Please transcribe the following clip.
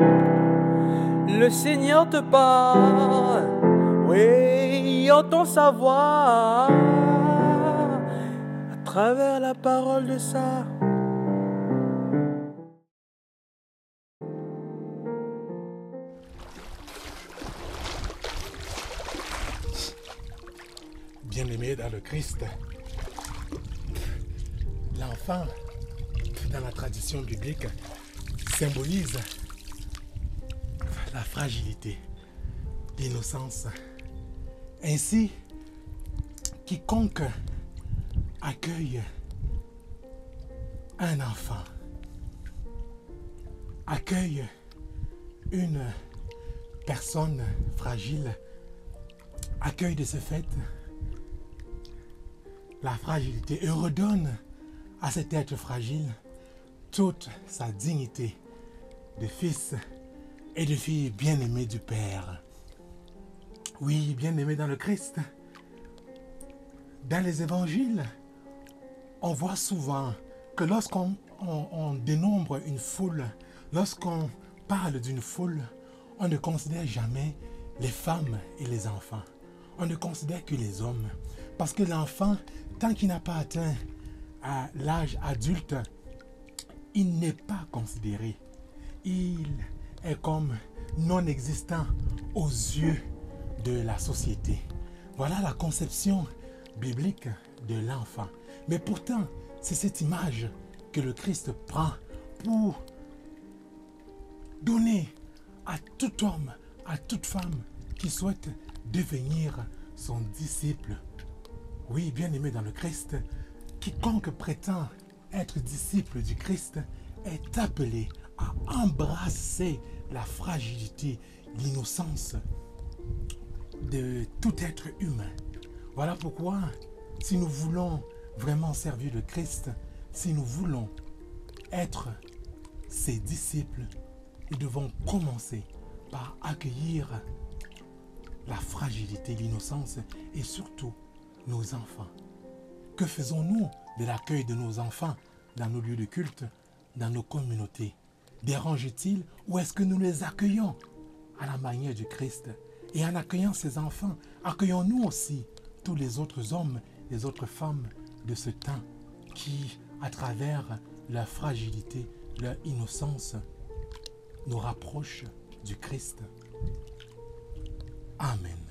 Le Seigneur te parle, oui, entend sa voix à travers la parole de ça. Bien-aimé dans le Christ, l'enfant, dans la tradition biblique, symbolise la fragilité, l'innocence. Ainsi, quiconque accueille un enfant, accueille une personne fragile, accueille de ce fait la fragilité et redonne à cet être fragile toute sa dignité de fils et de fille bien-aimée du Père. Oui, bien-aimé dans le Christ. Dans les évangiles, on voit souvent que lorsqu'on on, dénombre une foule, lorsqu'on parle d'une foule, on ne considère jamais les femmes et les enfants. On ne considère que les hommes. Parce que l'enfant, tant qu'il n'a pas atteint l'âge adulte, il n'est pas considéré. Il est comme non existant aux yeux de la société. Voilà la conception biblique de l'enfant. Mais pourtant, c'est cette image que le Christ prend pour donner à tout homme, à toute femme qui souhaite devenir son disciple. Oui, bien aimé dans le Christ, quiconque prétend être disciple du Christ est appelé à embrasser la fragilité, l'innocence de tout être humain. Voilà pourquoi, si nous voulons vraiment servir le Christ, si nous voulons être ses disciples, nous devons commencer par accueillir la fragilité, l'innocence et surtout nos enfants. Que faisons-nous de l'accueil de nos enfants dans nos lieux de culte, dans nos communautés? Dérange-t-il ou est-ce que nous les accueillons? À la manière du Christ Et en accueillant ces enfants, accueillons-nous aussi tous les autres hommes, les autres femmes de ce temps qui, à travers leur fragilité, leur innocence, nous rapprochent du Christ. Amen.